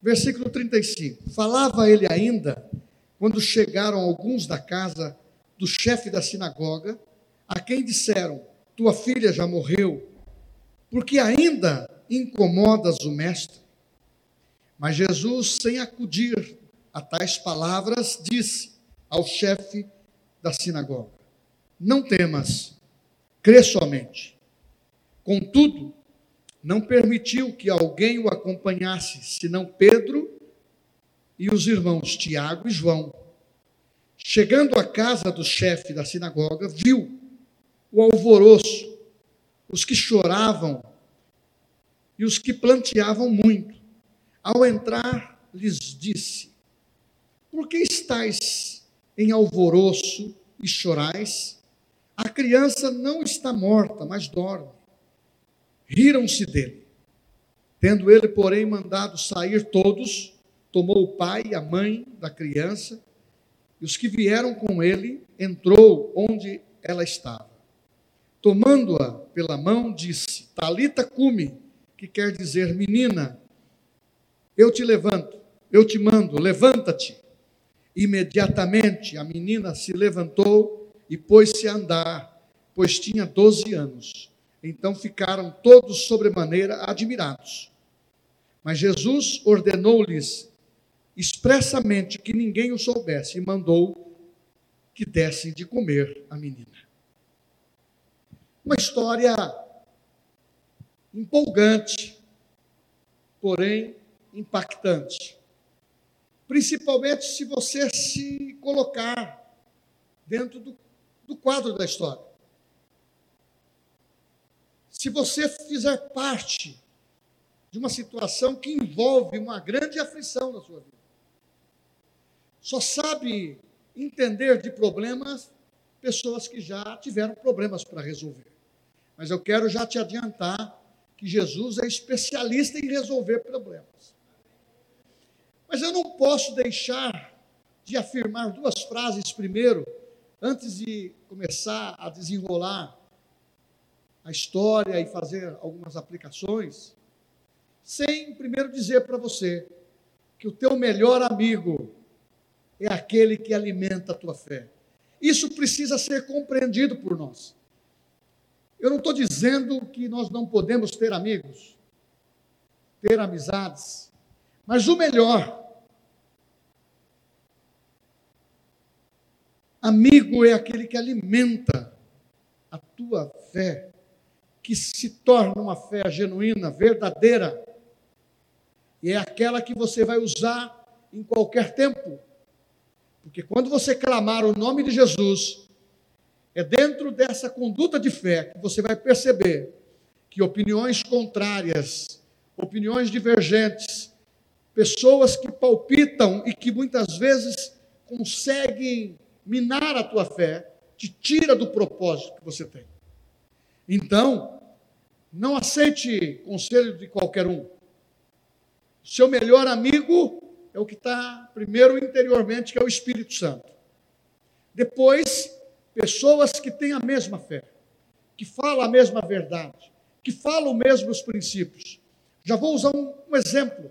Versículo 35. Falava ele ainda quando chegaram alguns da casa do chefe da sinagoga, a quem disseram: Tua filha já morreu, porque ainda incomodas o mestre. Mas Jesus, sem acudir a tais palavras, disse ao chefe da sinagoga: Não temas, crê somente. Contudo, não permitiu que alguém o acompanhasse, senão Pedro e os irmãos Tiago e João. Chegando à casa do chefe da sinagoga, viu o alvoroço, os que choravam e os que planteavam muito. Ao entrar, lhes disse: Por que estáis em alvoroço e chorais? A criança não está morta, mas dorme riram-se dele. Tendo ele, porém, mandado sair todos, tomou o pai e a mãe da criança, e os que vieram com ele, entrou onde ela estava. Tomando-a pela mão, disse: Talita cume, que quer dizer, menina, eu te levanto, eu te mando, levanta-te. Imediatamente a menina se levantou e pôs-se a andar, pois tinha doze anos. Então ficaram todos sobremaneira admirados. Mas Jesus ordenou-lhes expressamente que ninguém o soubesse e mandou que dessem de comer a menina. Uma história empolgante, porém impactante. Principalmente se você se colocar dentro do, do quadro da história. Se você fizer parte de uma situação que envolve uma grande aflição na sua vida, só sabe entender de problemas pessoas que já tiveram problemas para resolver. Mas eu quero já te adiantar que Jesus é especialista em resolver problemas. Mas eu não posso deixar de afirmar duas frases primeiro, antes de começar a desenrolar a história e fazer algumas aplicações, sem primeiro dizer para você que o teu melhor amigo é aquele que alimenta a tua fé. Isso precisa ser compreendido por nós. Eu não estou dizendo que nós não podemos ter amigos, ter amizades, mas o melhor, amigo é aquele que alimenta a tua fé que se torna uma fé genuína, verdadeira, e é aquela que você vai usar em qualquer tempo. Porque quando você clamar o nome de Jesus, é dentro dessa conduta de fé que você vai perceber que opiniões contrárias, opiniões divergentes, pessoas que palpitam e que muitas vezes conseguem minar a tua fé, te tira do propósito que você tem. Então, não aceite conselho de qualquer um. Seu melhor amigo é o que está primeiro interiormente, que é o Espírito Santo. Depois, pessoas que têm a mesma fé, que falam a mesma verdade, que falam os princípios. Já vou usar um, um exemplo.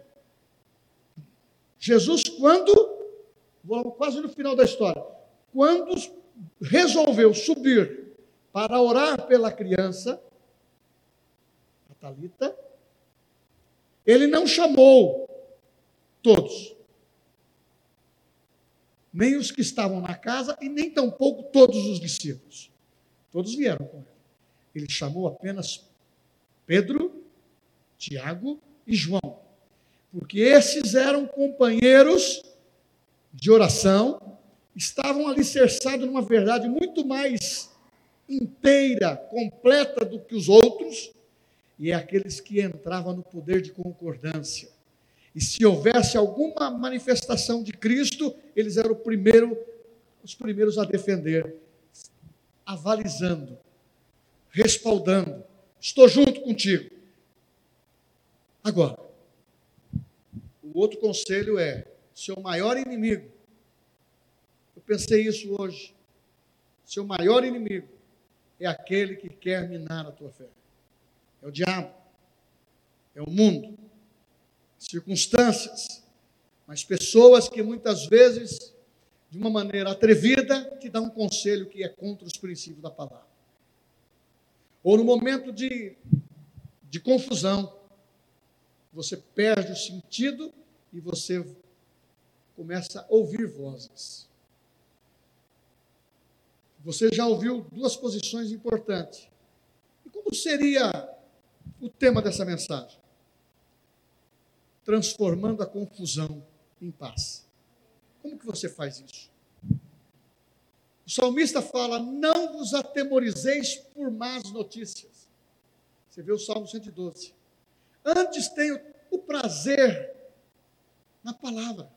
Jesus, quando, quase no final da história, quando resolveu subir para orar pela criança, Talita, ele não chamou todos. Nem os que estavam na casa e nem tampouco todos os discípulos. Todos vieram com ele. Ele chamou apenas Pedro, Tiago e João. Porque esses eram companheiros de oração, estavam alicerçados numa verdade muito mais inteira, completa do que os outros, e é aqueles que entravam no poder de concordância. E se houvesse alguma manifestação de Cristo, eles eram primeiro, os primeiros a defender, avalizando, respaldando. Estou junto contigo. Agora, o outro conselho é: seu maior inimigo, eu pensei isso hoje, seu maior inimigo é aquele que quer minar a tua fé é o diabo, é o mundo, circunstâncias, mas pessoas que muitas vezes, de uma maneira atrevida, te dão um conselho que é contra os princípios da palavra. Ou no momento de, de confusão, você perde o sentido e você começa a ouvir vozes. Você já ouviu duas posições importantes. E como seria o tema dessa mensagem? Transformando a confusão em paz. Como que você faz isso? O salmista fala: Não vos atemorizeis por más notícias. Você vê o Salmo 112. Antes tenho o prazer na palavra.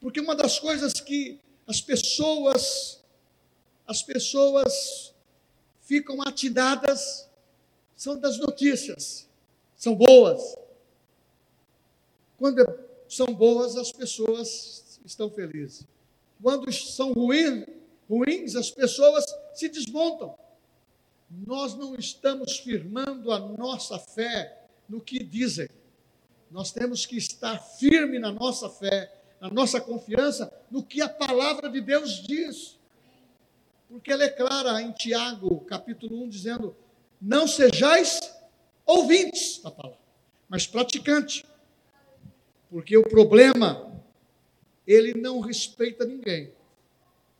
Porque uma das coisas que as pessoas as pessoas ficam atinadas são das notícias. São boas. Quando são boas, as pessoas estão felizes. Quando são ruins, ruins, as pessoas se desmontam. Nós não estamos firmando a nossa fé no que dizem. Nós temos que estar firme na nossa fé, na nossa confiança no que a palavra de Deus diz. Porque ela é clara em Tiago, capítulo 1, dizendo: Não sejais ouvintes da palavra, mas praticantes. Porque o problema, ele não respeita ninguém.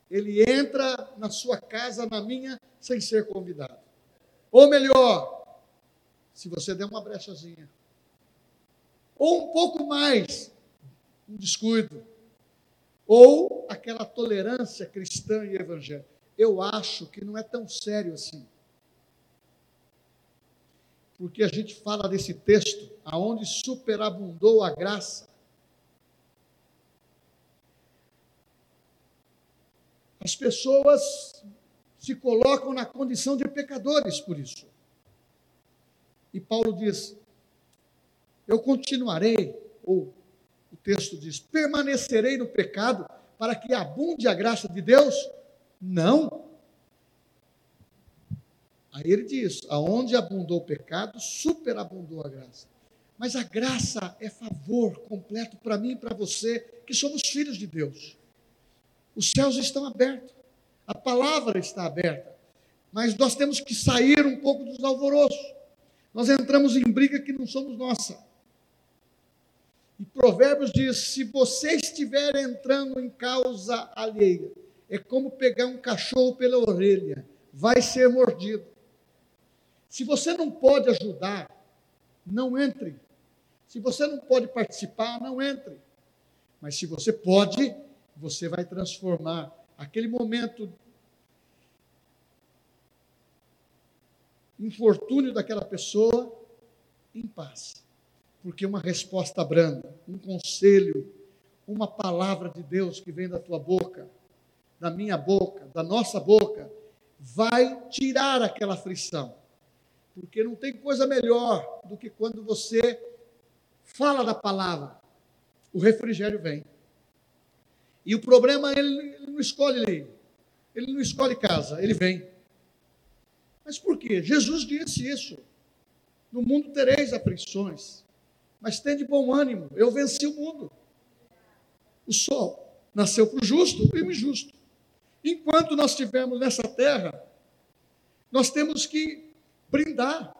Ele entra na sua casa, na minha, sem ser convidado. Ou melhor, se você der uma brechazinha, ou um pouco mais, um descuido, ou aquela tolerância cristã e evangélica. Eu acho que não é tão sério assim. Porque a gente fala desse texto, aonde superabundou a graça. As pessoas se colocam na condição de pecadores por isso. E Paulo diz: Eu continuarei, ou o texto diz: permanecerei no pecado para que abunde a graça de Deus? Não. Aí ele diz: aonde abundou o pecado, superabundou a graça. Mas a graça é favor completo para mim e para você, que somos filhos de Deus. Os céus estão abertos, a palavra está aberta, mas nós temos que sair um pouco dos alvoroços. Nós entramos em briga que não somos nossa. E Provérbios diz: se você estiver entrando em causa alheia, é como pegar um cachorro pela orelha, vai ser mordido. Se você não pode ajudar, não entre. Se você não pode participar, não entre. Mas se você pode, você vai transformar aquele momento infortúnio daquela pessoa em paz. Porque uma resposta branda, um conselho, uma palavra de Deus que vem da tua boca, da minha boca, da nossa boca, vai tirar aquela aflição. Porque não tem coisa melhor do que quando você fala da palavra, o refrigério vem. E o problema, ele, ele não escolhe ele, ele não escolhe casa, ele vem. Mas por quê? Jesus disse isso. No mundo tereis aflições, mas tende bom ânimo, eu venci o mundo. O sol nasceu para o justo e o injusto. Enquanto nós estivermos nessa terra, nós temos que brindar,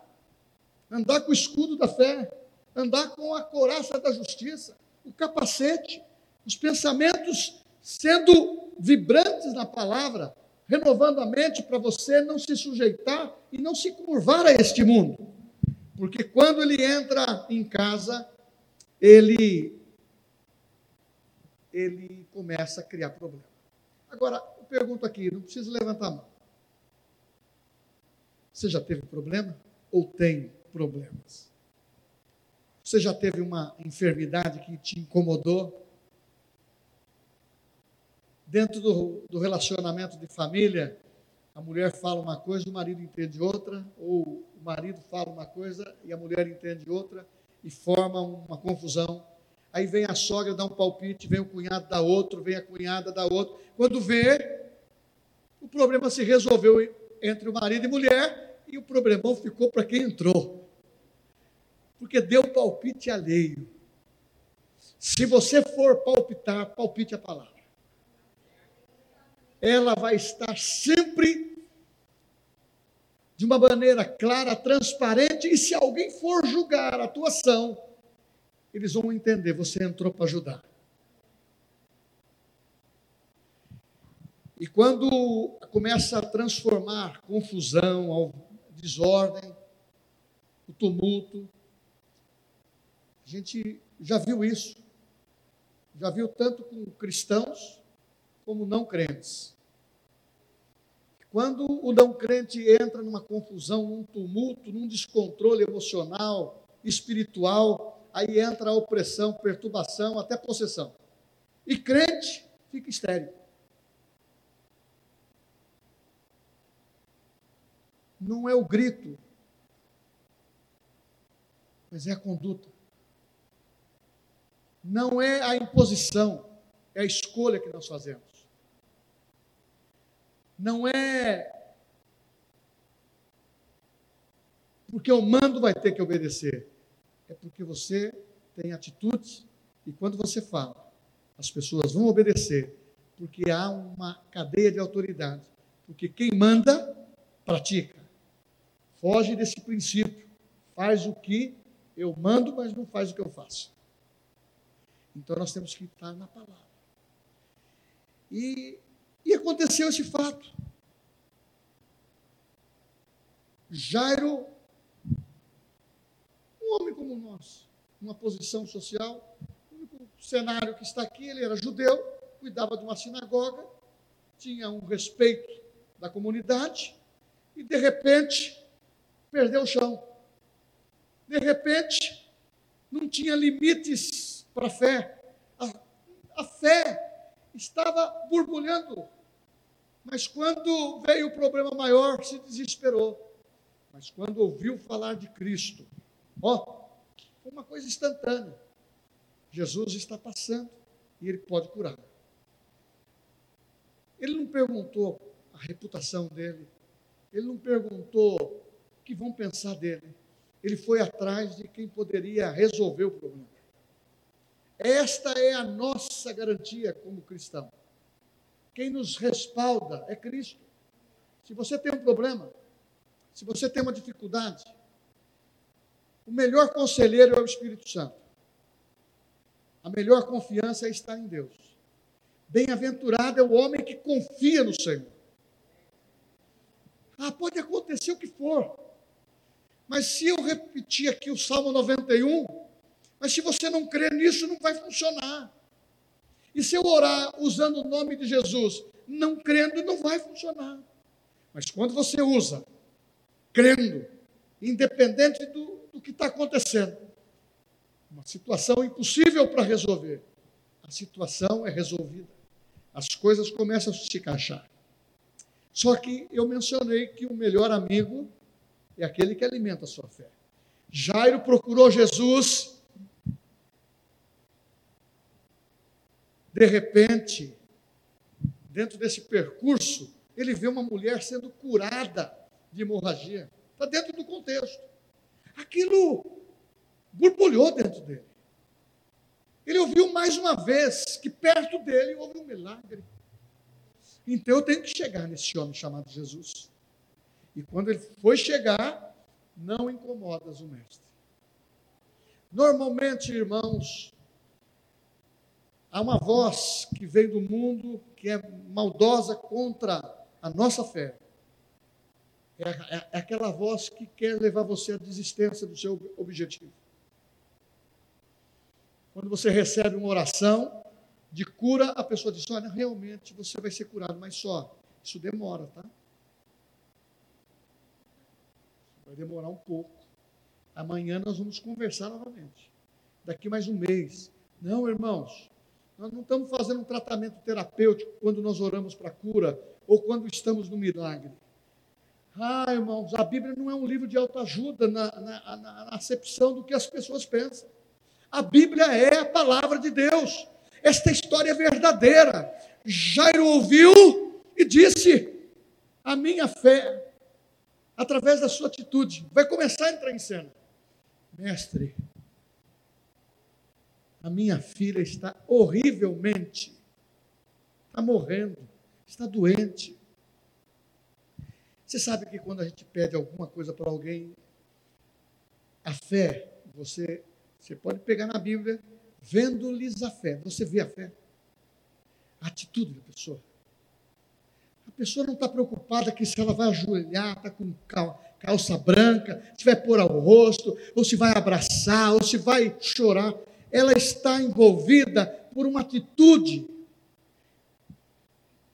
andar com o escudo da fé, andar com a coraça da justiça, o capacete, os pensamentos sendo vibrantes na palavra, renovando a mente para você não se sujeitar e não se curvar a este mundo. Porque quando ele entra em casa, ele ele começa a criar problema. Agora, pergunto aqui, não precisa levantar a mão. Você já teve problema ou tem problemas? Você já teve uma enfermidade que te incomodou? Dentro do, do relacionamento de família, a mulher fala uma coisa, o marido entende outra, ou o marido fala uma coisa e a mulher entende outra, e forma uma confusão. Aí vem a sogra dar um palpite, vem o cunhado dar outro, vem a cunhada dar outro. Quando vê, o problema se resolveu entre o marido e mulher, e o problemão ficou para quem entrou. porque deu palpite alheio. Se você for palpitar, palpite a palavra. Ela vai estar sempre de uma maneira clara, transparente, e se alguém for julgar a tua ação, eles vão entender, você entrou para ajudar. E quando começa a transformar confusão, desordem, o tumulto, a gente já viu isso. Já viu tanto com cristãos como não crentes. Quando o não crente entra numa confusão, num tumulto, num descontrole emocional, espiritual, aí entra a opressão, perturbação, até possessão. E crente fica estéril. não é o grito, mas é a conduta. Não é a imposição, é a escolha que nós fazemos. Não é porque o mando vai ter que obedecer, é porque você tem atitudes e quando você fala, as pessoas vão obedecer, porque há uma cadeia de autoridade. Porque quem manda, pratica. Foge desse princípio. Faz o que eu mando, mas não faz o que eu faço. Então nós temos que estar na palavra. E, e aconteceu esse fato. Jairo, um homem como nós, uma posição social, o único cenário que está aqui, ele era judeu, cuidava de uma sinagoga, tinha um respeito da comunidade, e de repente perdeu o chão. De repente, não tinha limites para a fé. A, fé estava borbulhando. Mas quando veio o problema maior, se desesperou. Mas quando ouviu falar de Cristo, ó, foi uma coisa instantânea. Jesus está passando e ele pode curar. Ele não perguntou a reputação dele, ele não perguntou que vão pensar dele. Ele foi atrás de quem poderia resolver o problema. Esta é a nossa garantia como cristão. Quem nos respalda é Cristo. Se você tem um problema, se você tem uma dificuldade, o melhor conselheiro é o Espírito Santo. A melhor confiança é estar em Deus. Bem-aventurado é o homem que confia no Senhor. Ah, pode acontecer o que for. Mas se eu repetir aqui o Salmo 91, mas se você não crer nisso, não vai funcionar. E se eu orar usando o nome de Jesus, não crendo, não vai funcionar. Mas quando você usa, crendo, independente do, que está acontecendo, uma situação impossível para resolver, a situação é resolvida. As coisas começam a se encaixar. Só que eu mencionei que o melhor amigo é aquele que alimenta a sua fé. Jairo procurou Jesus. De repente, dentro desse percurso, ele vê uma mulher sendo curada de hemorragia. Está dentro do contexto. Aquilo borbulhou dentro dele. Ele ouviu mais uma vez que perto dele houve um milagre. Então eu tenho que chegar nesse homem chamado Jesus. E quando ele foi chegar, não incomodas o mestre. Normalmente, irmãos, há uma voz que vem do mundo que é maldosa contra a nossa fé. É, é, é aquela voz que quer levar você à desistência do seu objetivo. Quando você recebe uma oração de cura, a pessoa diz: Olha, realmente você vai ser curado, mas só, isso demora, tá? Vai demorar um pouco. Amanhã nós vamos conversar novamente. Daqui mais um mês. Não, irmãos, nós não estamos fazendo um tratamento terapêutico quando nós oramos para cura ou quando estamos no milagre. Ah, irmãos, a Bíblia não é um livro de autoajuda na, na, na, acepção do que as pessoas pensam. A Bíblia é a palavra de Deus. Esta história é verdadeira. Jairo ouviu e disse: A minha fé através da sua atitude, vai começar a entrar em cena. Mestre, a minha filha está horrivelmente, está morrendo, está doente. Você sabe que quando a gente pede alguma coisa para alguém, a fé, você, você pode pegar na Bíblia, vendo-lhes a fé. Você vê a fé, a atitude da pessoa. A pessoa não está preocupada que se ela vai ajoelhar, está com calça branca, se vai pôr ao rosto, ou se vai abraçar, ou se vai chorar. Ela está envolvida por uma atitude,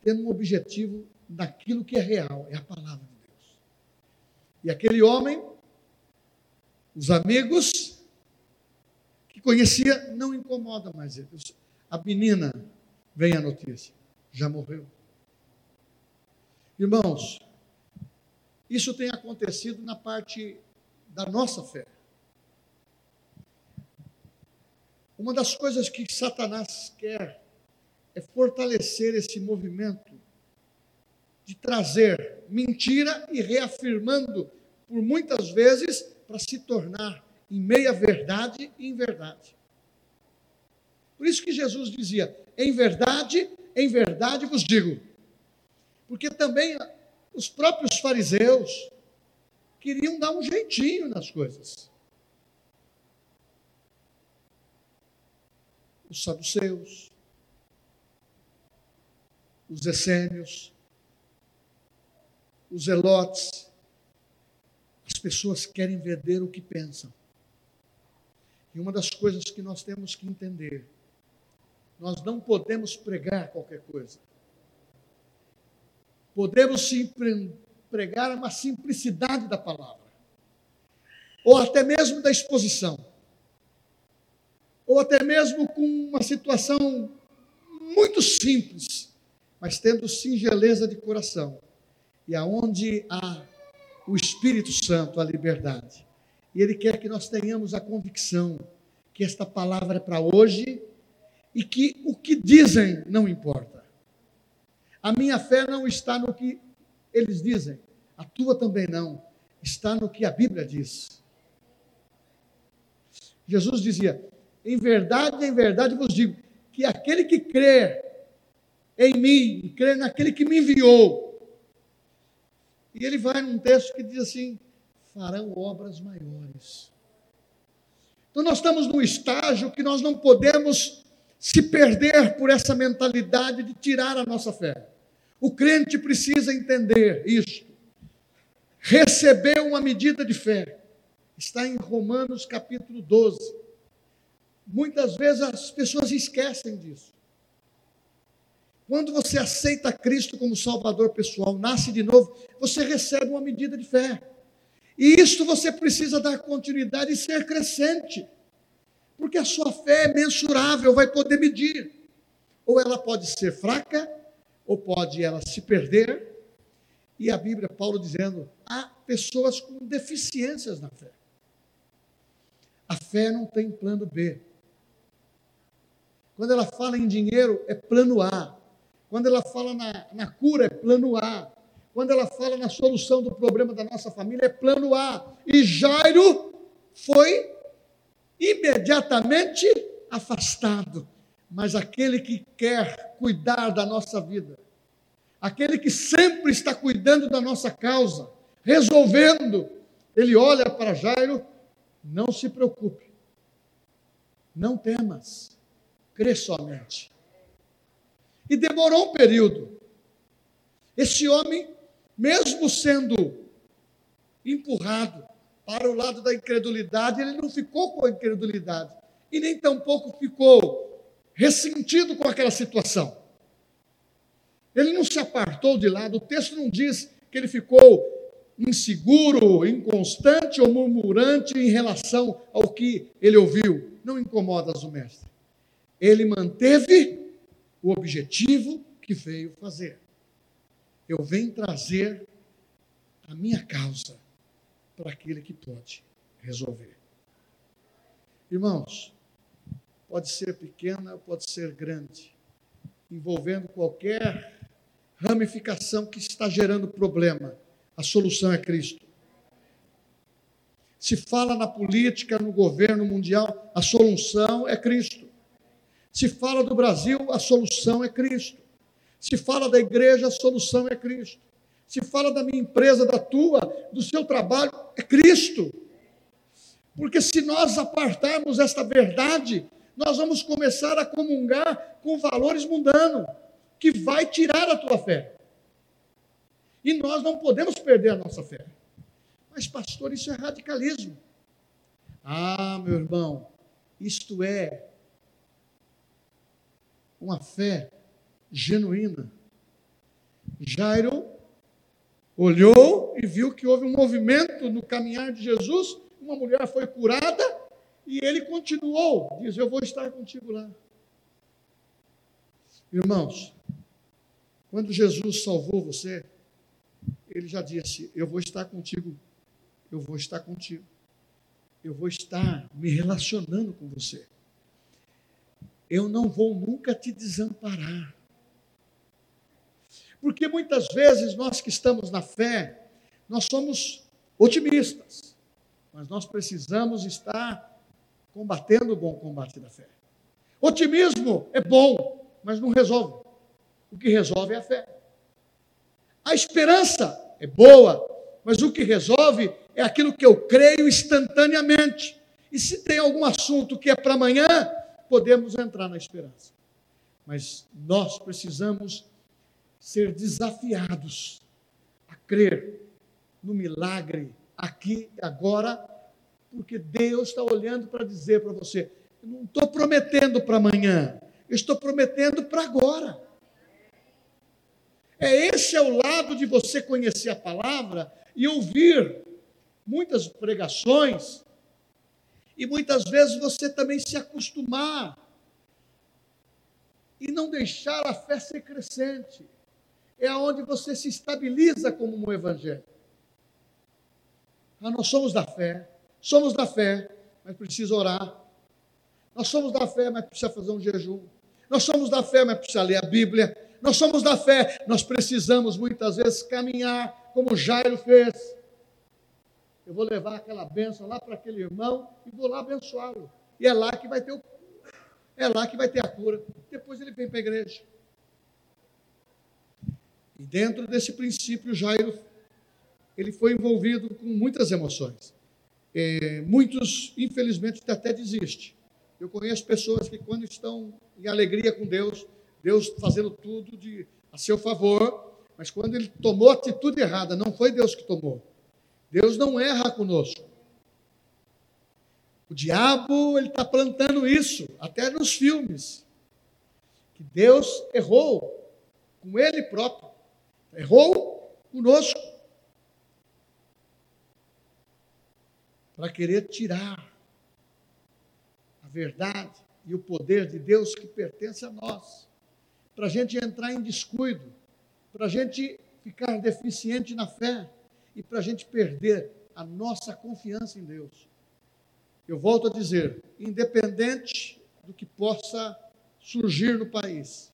tendo um objetivo naquilo que é real, é a palavra. E aquele homem, os amigos que conhecia, não incomoda mais ele. A menina, vem a notícia, já morreu. Irmãos, isso tem acontecido na parte da nossa fé. Uma das coisas que Satanás quer é fortalecer esse movimento de trazer mentira e reafirmando por muitas vezes para se tornar em meia verdade e em verdade. Por isso que Jesus dizia: em verdade, em verdade vos digo. Porque também os próprios fariseus queriam dar um jeitinho nas coisas. Os saduceus, os essênios, os elotes, as pessoas querem vender o que pensam. E uma das coisas que nós temos que entender, nós não podemos pregar qualquer coisa. Podemos sim pregar uma simplicidade da palavra, ou até mesmo da exposição, ou até mesmo com uma situação muito simples, mas tendo singeleza de coração e aonde há o Espírito Santo, a liberdade. E Ele quer que nós tenhamos a convicção que esta palavra é para hoje e que o que dizem não importa. A minha fé não está no que eles dizem, a tua também não, está no que a Bíblia diz. Jesus dizia: Em verdade, em verdade vos digo, que aquele que crê em mim, crê naquele que me enviou, e ele vai num texto que diz assim: farão obras maiores. Então nós estamos num estágio que nós não podemos se perder por essa mentalidade de tirar a nossa fé. O crente precisa entender isto. Receber uma medida de fé. Está em Romanos capítulo 12. Muitas vezes as pessoas esquecem disso. Quando você aceita Cristo como Salvador pessoal, nasce de novo, você recebe uma medida de fé. E isso você precisa dar continuidade e ser crescente. Porque a sua fé é mensurável, vai poder medir. Ou ela pode ser fraca, ou pode ela se perder. E a Bíblia, Paulo dizendo, há pessoas com deficiências na fé. A fé não tem plano B. Quando ela fala em dinheiro, é plano A. Quando ela fala na, na cura, é plano A. Quando ela fala na solução do problema da nossa família, é plano A. E Jairo foi imediatamente afastado. Mas aquele que quer cuidar da nossa vida, aquele que sempre está cuidando da nossa causa, resolvendo, ele olha para Jairo, não se preocupe, não temas, crê somente. E demorou um período. Esse homem, mesmo sendo empurrado para o lado da incredulidade, ele não ficou com a incredulidade. E nem tampouco ficou ressentido com aquela situação. Ele não se apartou de lado. O texto não diz que ele ficou inseguro, inconstante ou murmurante em relação ao que ele ouviu. Não incomoda o mestre. Ele manteve o objetivo que veio fazer. Eu venho trazer a minha causa para aquele que pode resolver. Irmãos, pode ser pequena, pode ser grande, envolvendo qualquer ramificação que está gerando problema, a solução é Cristo. Se fala na política, no governo mundial, a solução é Cristo. Se fala do Brasil, a solução é Cristo. Se fala da igreja, a solução é Cristo. Se fala da minha empresa, da tua, do seu trabalho, é Cristo. Porque se nós apartarmos esta verdade, nós vamos começar a comungar com valores mundanos, que vai tirar a tua fé. E nós não podemos perder a nossa fé. Mas, pastor, isso é radicalismo. Ah, meu irmão, isto é uma fé genuína. Jairo olhou e viu que houve um movimento no caminhar de Jesus, uma mulher foi curada e ele continuou, diz: Eu vou estar contigo lá. Irmãos, quando Jesus salvou você, ele já disse: Eu vou estar contigo, eu vou estar contigo, eu vou estar me relacionando com você eu não vou nunca te desamparar. Porque muitas vezes nós que estamos na fé, nós somos otimistas, mas nós precisamos estar combatendo o bom combate da fé. Otimismo é bom, mas não resolve. O que resolve é a fé. A esperança é boa, mas o que resolve é aquilo que eu creio instantaneamente. E se tem algum assunto que é para amanhã, podemos entrar na esperança. Mas nós precisamos ser desafiados a crer no milagre aqui agora, porque Deus está olhando para dizer para você: eu não estou prometendo para amanhã, eu estou prometendo para agora. É esse é o lado de você conhecer a palavra e ouvir muitas pregações e muitas vezes você também se acostumar e não deixar a fé ser crescente. É onde você se estabiliza como um evangelho. Ah, nós somos da fé, somos da fé, mas precisa orar. Nós somos da fé, mas precisa fazer um jejum. Nós somos da fé, mas precisa ler a Bíblia. Nós somos da fé, nós precisamos muitas vezes caminhar como Jairo fez eu vou levar aquela bênção lá para aquele irmão e vou lá abençoá-lo. E é lá que vai ter o, é lá que vai ter a cura. Depois ele vem para a igreja. E dentro desse princípio, Jairo, ele foi envolvido com muitas emoções. É, muitos, infelizmente, até desistem. Eu conheço pessoas que, quando estão em alegria com Deus, Deus fazendo tudo de, a seu favor, mas quando ele tomou a atitude errada, não foi Deus que tomou, Deus não erra conosco. O diabo ele está plantando isso até nos filmes. Que Deus errou com Ele próprio, errou conosco. Para querer tirar a verdade e o poder de Deus que pertence a nós, para a gente entrar em descuido, para a gente ficar deficiente na fé. E para a gente perder a nossa confiança em Deus. Eu volto a dizer, independente do que possa surgir no país,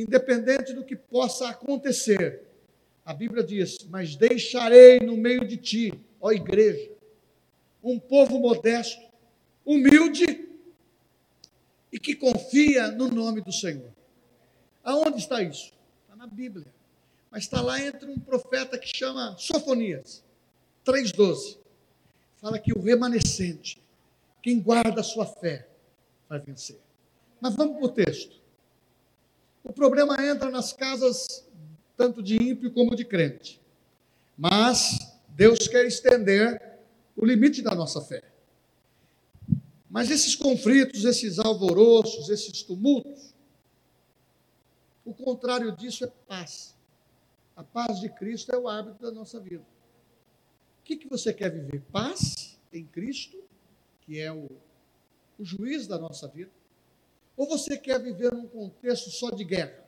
independente do que possa acontecer, a Bíblia diz: Mas deixarei no meio de ti, ó igreja, um povo modesto, humilde e que confia no nome do Senhor. Aonde está isso? Está na Bíblia mas está lá entre um profeta que chama Sofonias, 3,12. Fala que o remanescente, quem guarda a sua fé, vai vencer. Mas vamos para o texto. O problema entra nas casas tanto de ímpio como de crente. Mas Deus quer estender o limite da nossa fé. Mas esses conflitos, esses alvoroços, esses tumultos, o contrário disso é paz. A paz de Cristo é o hábito da nossa vida. O que, que você quer viver? Paz em Cristo, que é o, o juiz da nossa vida? Ou você quer viver num contexto só de guerra?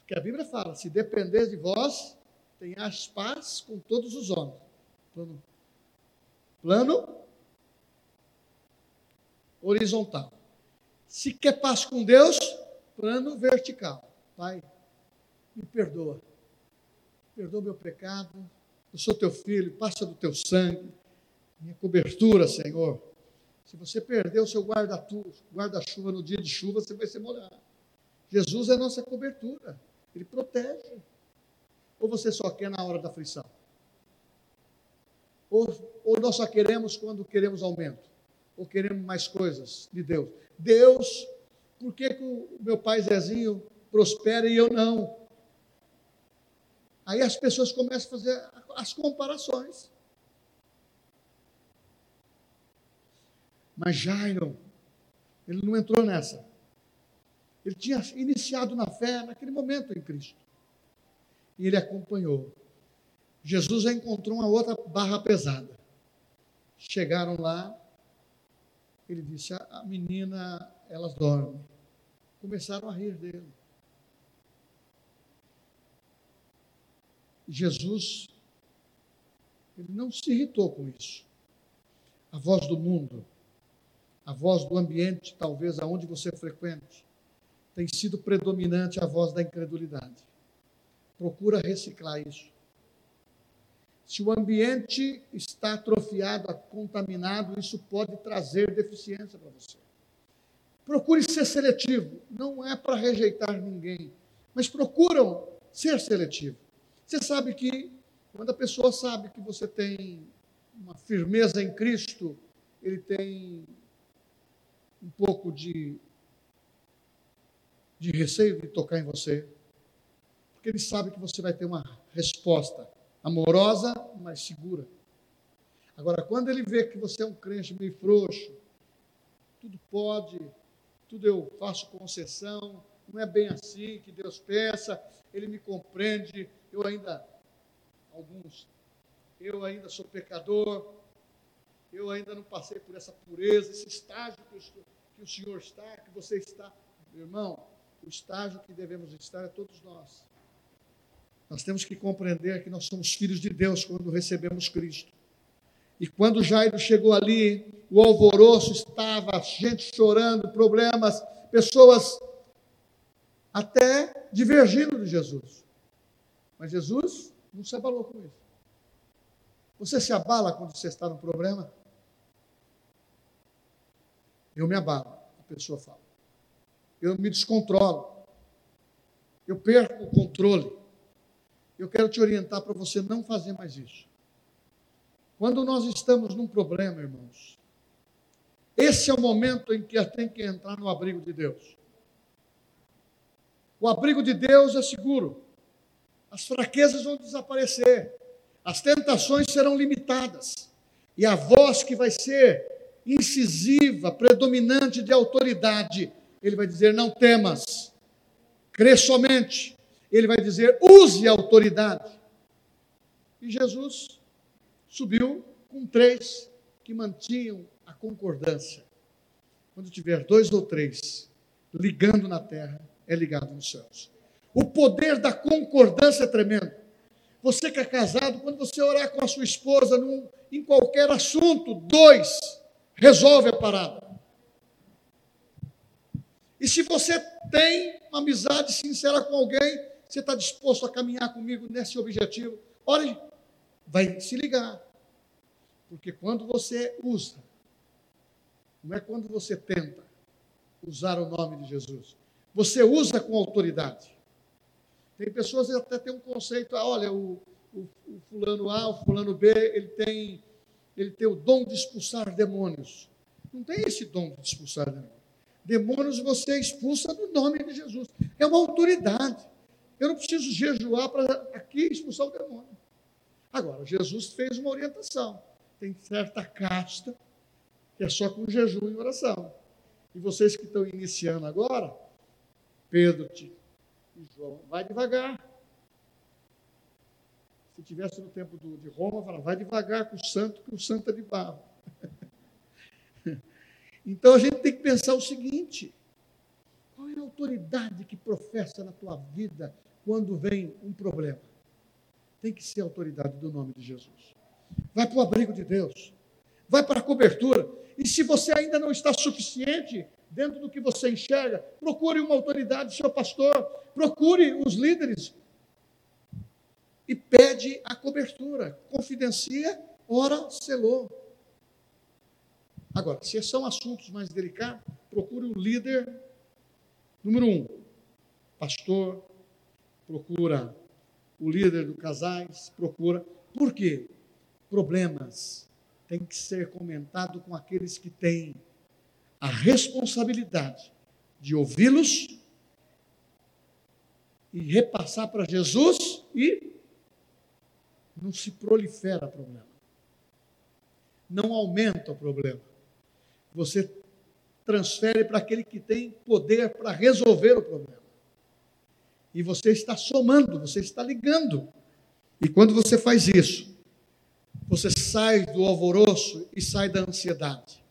Porque a Bíblia fala: se depender de vós, tenhas paz com todos os homens. Plano, plano horizontal. Se quer paz com Deus, plano vertical. Pai, me perdoa. Perdoa meu pecado. Eu sou teu filho, passa do teu sangue. Minha cobertura, Senhor. Se você perder o seu guarda-chuva no dia de chuva, você vai se molhar. Jesus é nossa cobertura. Ele protege. Ou você só quer na hora da aflição? Ou, ou nós só queremos quando queremos aumento? Ou queremos mais coisas de Deus? Deus, por que, que o meu pai Zezinho prospera e eu não? Aí as pessoas começam a fazer as comparações. Mas Jairo, ele não entrou nessa. Ele tinha iniciado na fé naquele momento em Cristo. E ele acompanhou. Jesus encontrou uma outra barra pesada. Chegaram lá, ele disse: a menina, elas dormem. Começaram a rir dele. Jesus, ele não se irritou com isso. A voz do mundo, a voz do ambiente, talvez aonde você frequente, tem sido predominante a voz da incredulidade. Procura reciclar isso. Se o ambiente está atrofiado, contaminado, isso pode trazer deficiência para você. Procure ser seletivo. Não é para rejeitar ninguém, mas procuram ser seletivo. Você sabe que quando a pessoa sabe que você tem uma firmeza em Cristo, ele tem um pouco de, de receio de tocar em você, porque ele sabe que você vai ter uma resposta amorosa, mas segura. Agora, quando ele vê que você é um crente meio frouxo, tudo pode, tudo eu faço concessão, não é bem assim que Deus pensa, ele me compreende, eu ainda, alguns, eu ainda sou pecador, eu ainda não passei por essa pureza, esse estágio que, estou, que o Senhor está, que você está, meu irmão, o estágio que devemos estar é todos nós. Nós temos que compreender que nós somos filhos de Deus quando recebemos Cristo. E quando Jairo chegou ali, o alvoroço estava, gente chorando, problemas, pessoas até divergindo de Jesus. Mas Jesus não se abalou com isso. Você se abala quando você está no problema? Eu me abalo, a pessoa fala. Eu me descontrolo. Eu perco o controle. Eu quero te orientar para você não fazer mais isso. Quando nós estamos num problema, irmãos, esse é o momento em que tem que entrar no abrigo de Deus. O abrigo de Deus é seguro. As fraquezas vão desaparecer. As tentações serão limitadas. E a voz que vai ser incisiva, predominante de autoridade, ele vai dizer: Não temas, crê somente, ele vai dizer: use a autoridade. E Jesus subiu com três que mantinham a concordância. Quando tiver dois ou três ligando na terra, é ligado nos céus. O poder da concordância é tremendo. Você que é casado, quando você orar com a sua esposa num, em qualquer assunto, dois, resolve a parada. E se você tem uma amizade sincera com alguém, você está disposto a caminhar comigo nesse objetivo? Ore, vai se ligar. Porque quando você usa, não é quando você tenta usar o nome de Jesus, você usa com autoridade. Tem pessoas que até têm um conceito, ah, olha, o, o, o, fulano A, o fulano B, ele tem, ele tem o dom de expulsar demônios. Não tem esse dom de expulsar demônios. Demônios você expulsa no nome de Jesus. É uma autoridade. Eu não preciso jejuar para aqui expulsar o demônio. Agora, Jesus fez uma orientação. Tem certa casta que é só com jejum e oração. E vocês que estão iniciando agora, Pedro e João, vai devagar. Se tivesse no tempo do, de Roma, fala, vai devagar com o santo, que o santo é de barro. então a gente tem que pensar o seguinte: qual é a autoridade que professa na tua vida quando vem um problema. Tem que ser a autoridade do nome de Jesus. Vai para o abrigo de Deus. Vai para a cobertura. E se você ainda não está suficiente dentro do que você enxerga, procure uma autoridade, seu pastor, procure os líderes e pede a cobertura. Confidencia, ora, selou. Agora, se são assuntos mais delicados, procure o líder número um, pastor, procura o líder do casais, procura. Por quê? Problemas têm que ser comentados com aqueles que têm a responsabilidade de ouvi-los e repassar para Jesus e não se prolifera problema. Não aumenta o problema. Você transfere para aquele que tem poder para resolver o problema. E você está somando, você está ligando. E quando você faz isso, você sai do alvoroço e sai da ansiedade.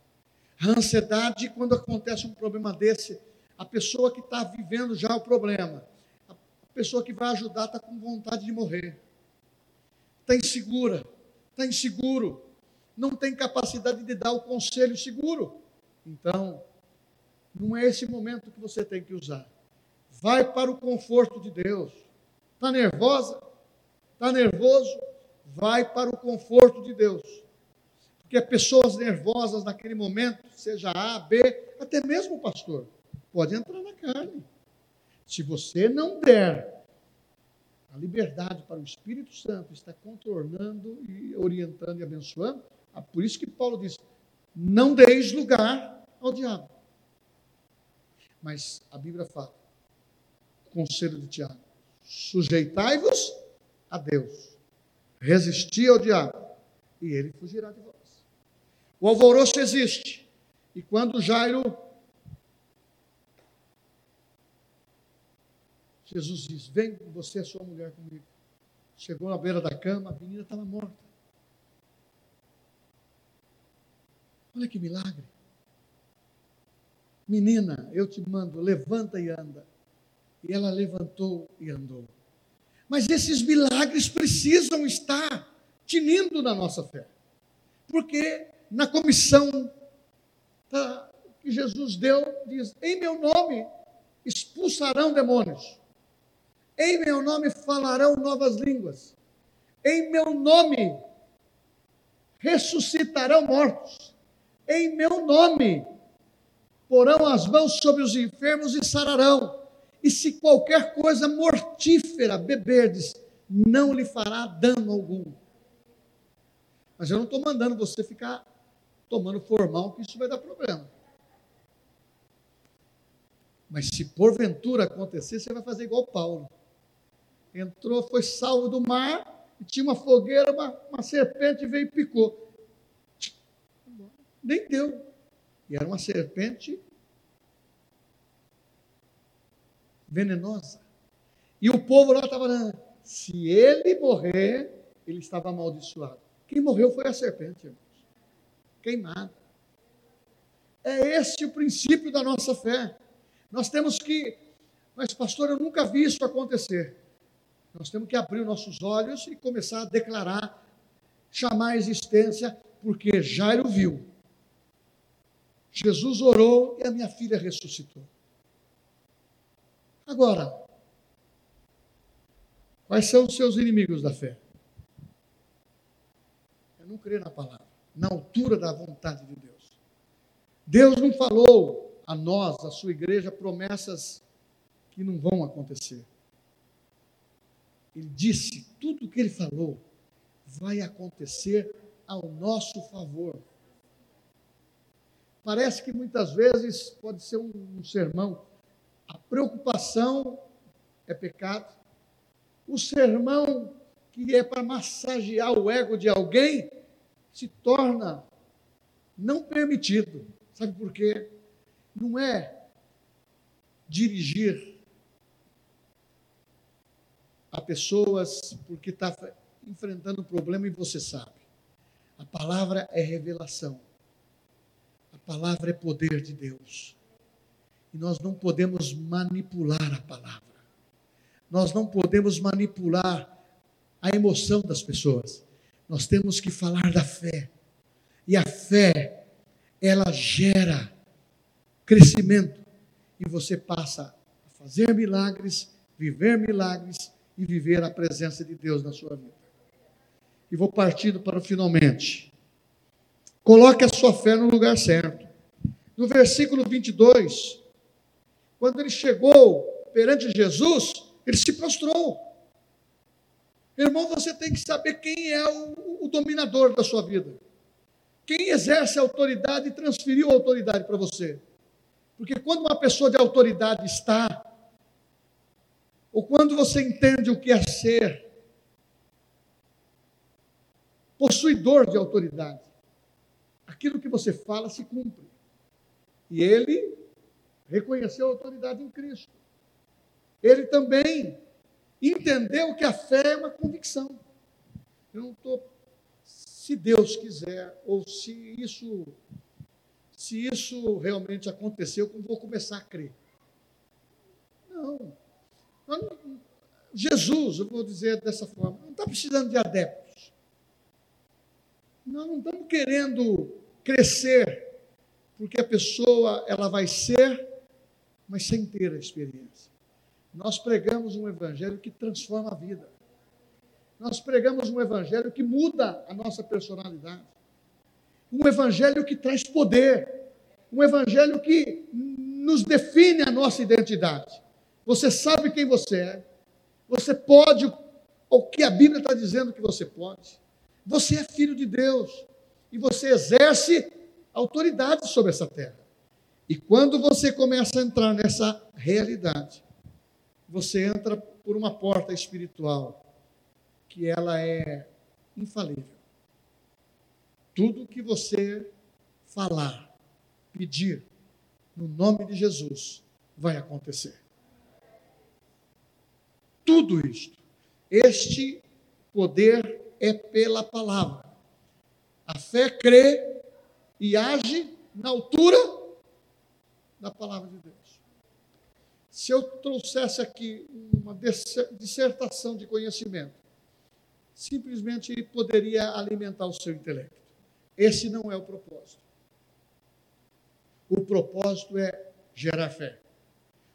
A ansiedade, quando acontece um problema desse, a pessoa que está vivendo já o problema, a pessoa que vai ajudar está com vontade de morrer, está insegura, está inseguro, não tem capacidade de dar o conselho seguro. Então, não é esse momento que você tem que usar. Vai para o conforto de Deus. Está nervosa? Está nervoso? Vai para o conforto de Deus. Porque pessoas nervosas naquele momento, seja A, B, até mesmo o pastor, pode entrar na carne. Se você não der a liberdade para o Espírito Santo estar contornando e orientando e abençoando, ah, por isso que Paulo diz: não deis lugar ao diabo. Mas a Bíblia fala, conselho de Tiago, sujeitai-vos a Deus, resisti ao diabo, e ele fugirá de vós. O alvoroço existe. E quando Jairo, Jesus diz: Vem você e sua mulher comigo. Chegou na beira da cama, a menina estava morta. Olha que milagre. Menina, eu te mando, levanta e anda. E ela levantou e andou. Mas esses milagres precisam estar tinindo na nossa fé. Porque na comissão que Jesus deu, diz: Em meu nome expulsarão demônios, em meu nome falarão novas línguas, em meu nome ressuscitarão mortos, em meu nome porão as mãos sobre os enfermos e sararão. E se qualquer coisa mortífera beberdes, não lhe fará dano algum. Mas eu não estou mandando você ficar tomando formal, que isso vai dar problema. Mas se porventura acontecer, você vai fazer igual Paulo. Entrou, foi salvo do mar, tinha uma fogueira, uma, uma serpente veio e picou. Nem deu. E era uma serpente venenosa. E o povo lá estava, se ele morrer, ele estava amaldiçoado. Quem morreu foi a serpente, irmão queimada. É esse o princípio da nossa fé. Nós temos que, mas pastor, eu nunca vi isso acontecer. Nós temos que abrir os nossos olhos e começar a declarar, chamar a existência, porque Jairo viu. Jesus orou e a minha filha ressuscitou. Agora, quais são os seus inimigos da fé? Eu não creio na palavra na altura da vontade de Deus. Deus não falou a nós, a sua igreja, promessas que não vão acontecer. Ele disse: tudo o que ele falou vai acontecer ao nosso favor. Parece que muitas vezes pode ser um, um sermão. A preocupação é pecado. O sermão que é para massagear o ego de alguém se torna não permitido. Sabe por quê? Não é dirigir a pessoas porque está enfrentando um problema e você sabe. A palavra é revelação. A palavra é poder de Deus. E nós não podemos manipular a palavra. Nós não podemos manipular a emoção das pessoas. Nós temos que falar da fé. E a fé, ela gera crescimento. E você passa a fazer milagres, viver milagres e viver a presença de Deus na sua vida. E vou partindo para o finalmente. Coloque a sua fé no lugar certo. No versículo 22, quando ele chegou perante Jesus, ele se prostrou. Irmão, você tem que saber quem é o, o dominador da sua vida. Quem exerce a autoridade e transferiu a autoridade para você. Porque quando uma pessoa de autoridade está, ou quando você entende o que é ser possuidor de autoridade, aquilo que você fala se cumpre. E ele reconheceu a autoridade em Cristo. Ele também entendeu que a fé é uma convicção. Eu não estou, se Deus quiser, ou se isso, se isso realmente aconteceu, eu vou começar a crer. Não. Jesus, eu vou dizer dessa forma, não está precisando de adeptos. Nós não estamos querendo crescer, porque a pessoa ela vai ser, mas sem ter a experiência. Nós pregamos um evangelho que transforma a vida. Nós pregamos um evangelho que muda a nossa personalidade. Um evangelho que traz poder. Um evangelho que nos define a nossa identidade. Você sabe quem você é. Você pode o que a Bíblia está dizendo que você pode. Você é filho de Deus. E você exerce autoridade sobre essa terra. E quando você começa a entrar nessa realidade, você entra por uma porta espiritual que ela é infalível. Tudo que você falar, pedir no nome de Jesus vai acontecer. Tudo isto. Este poder é pela palavra. A fé crê e age na altura da palavra de Deus. Se eu trouxesse aqui uma dissertação de conhecimento, simplesmente poderia alimentar o seu intelecto. Esse não é o propósito. O propósito é gerar fé.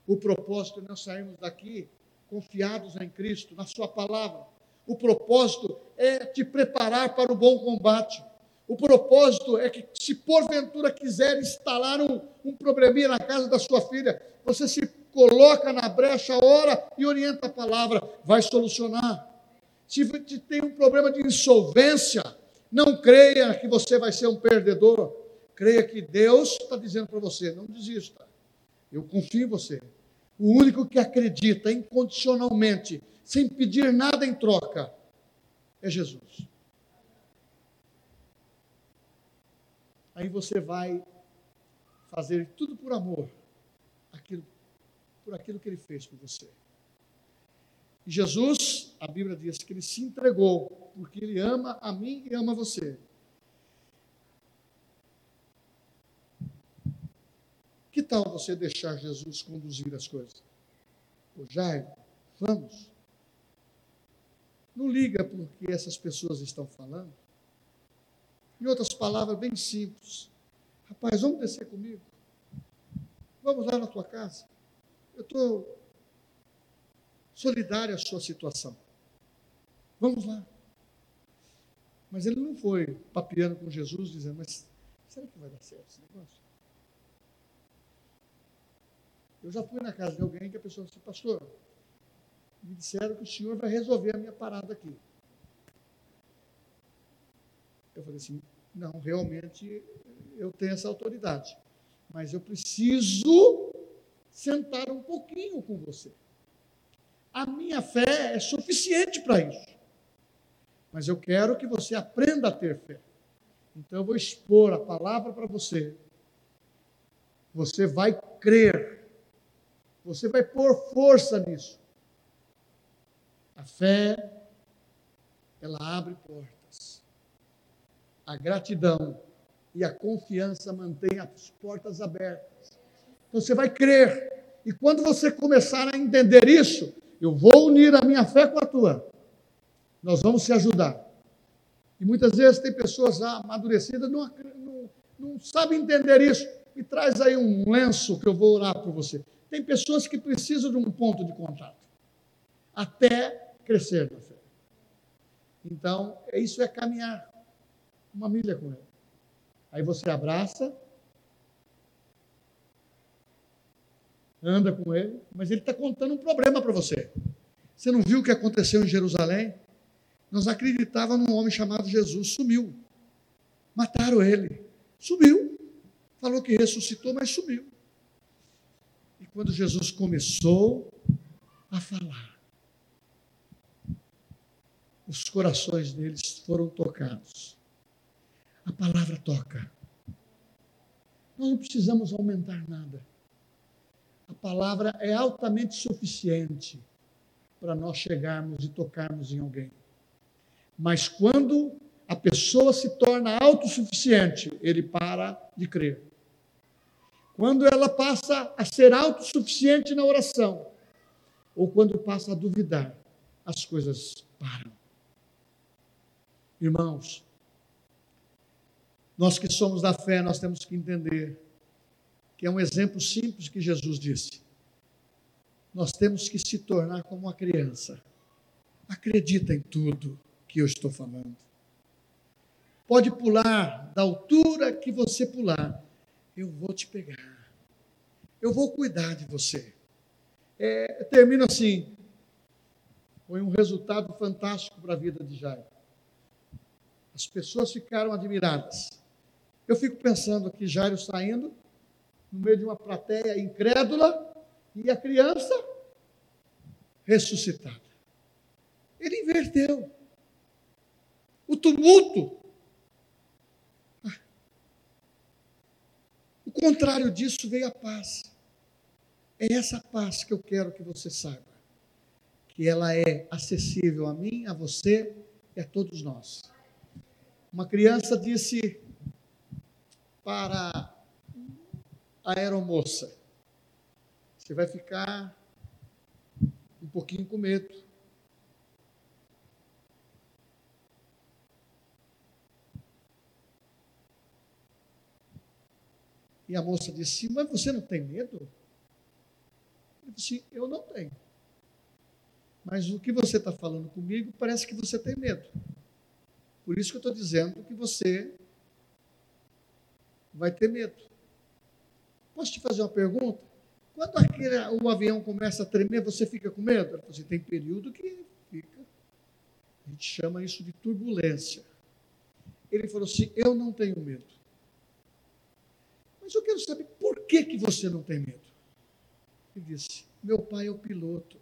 O propósito é nós sairmos daqui confiados em Cristo, na Sua palavra. O propósito é te preparar para o bom combate. O propósito é que, se porventura quiser instalar um, um probleminha na casa da sua filha, você se coloca na brecha, ora e orienta a palavra, vai solucionar. Se tem um problema de insolvência, não creia que você vai ser um perdedor. Creia que Deus está dizendo para você: não desista. Eu confio em você. O único que acredita incondicionalmente, sem pedir nada em troca, é Jesus. Aí você vai fazer tudo por amor, aquilo por aquilo que ele fez por você. Jesus, a Bíblia diz que ele se entregou, porque ele ama a mim e ama você. Que tal você deixar Jesus conduzir as coisas? O Jairo, vamos. Não liga porque essas pessoas estão falando. Em outras palavras, bem simples. Rapaz, vamos descer comigo. Vamos lá na tua casa. Eu estou solidário à sua situação. Vamos lá. Mas ele não foi papiando com Jesus, dizendo, mas será que vai dar certo esse negócio? Eu já fui na casa de alguém que a pessoa disse, pastor, me disseram que o senhor vai resolver a minha parada aqui. Eu falei assim, não, realmente eu tenho essa autoridade. Mas eu preciso sentar um pouquinho com você. A minha fé é suficiente para isso. Mas eu quero que você aprenda a ter fé. Então eu vou expor a palavra para você. Você vai crer. Você vai pôr força nisso. A fé, ela abre portas. A gratidão e a confiança mantém as portas abertas. Você vai crer. E quando você começar a entender isso, eu vou unir a minha fé com a tua. Nós vamos se ajudar. E muitas vezes tem pessoas amadurecidas não, não, não sabem entender isso. Me traz aí um lenço que eu vou orar por você. Tem pessoas que precisam de um ponto de contato até crescer na fé. Então, isso é caminhar uma milha com ele. Aí você abraça, anda com ele, mas ele está contando um problema para você. Você não viu o que aconteceu em Jerusalém? Nós acreditávamos num homem chamado Jesus, sumiu. Mataram ele, sumiu. Falou que ressuscitou, mas sumiu. Quando Jesus começou a falar, os corações deles foram tocados. A palavra toca. Nós não precisamos aumentar nada. A palavra é altamente suficiente para nós chegarmos e tocarmos em alguém. Mas quando a pessoa se torna autossuficiente, ele para de crer. Quando ela passa a ser autossuficiente na oração, ou quando passa a duvidar, as coisas param. Irmãos, nós que somos da fé, nós temos que entender que é um exemplo simples que Jesus disse. Nós temos que se tornar como uma criança. Acredita em tudo que eu estou falando. Pode pular da altura que você pular, eu vou te pegar. Eu vou cuidar de você. É, termino assim. Foi um resultado fantástico para a vida de Jairo. As pessoas ficaram admiradas. Eu fico pensando aqui, Jairo saindo, no meio de uma plateia incrédula, e a criança ressuscitada. Ele inverteu. O tumulto. O contrário disso veio a paz. É essa paz que eu quero que você saiba. Que ela é acessível a mim, a você e a todos nós. Uma criança disse para a aeromoça: Você vai ficar um pouquinho com medo. E a moça disse: Mas você não tem medo? Eu disse: Eu não tenho. Mas o que você está falando comigo parece que você tem medo. Por isso que eu estou dizendo que você vai ter medo. Posso te fazer uma pergunta? Quando aquele, o avião começa a tremer, você fica com medo? Você assim, tem período que fica. A gente chama isso de turbulência. Ele falou assim: Eu não tenho medo. Mas eu quero saber por que, que você não tem medo. Ele disse: Meu pai é o piloto.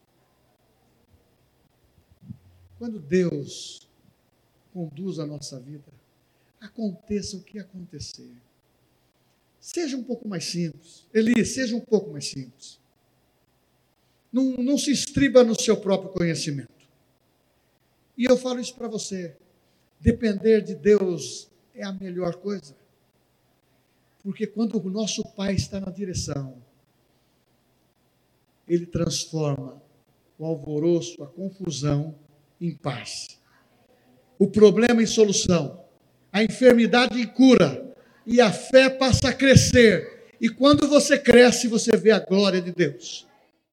Quando Deus conduz a nossa vida, aconteça o que acontecer. Seja um pouco mais simples. Eli, seja um pouco mais simples. Não, não se estriba no seu próprio conhecimento. E eu falo isso para você. Depender de Deus é a melhor coisa. Porque quando o nosso Pai está na direção, Ele transforma o alvoroço, a confusão em paz o problema em solução, a enfermidade em cura, e a fé passa a crescer. E quando você cresce, você vê a glória de Deus.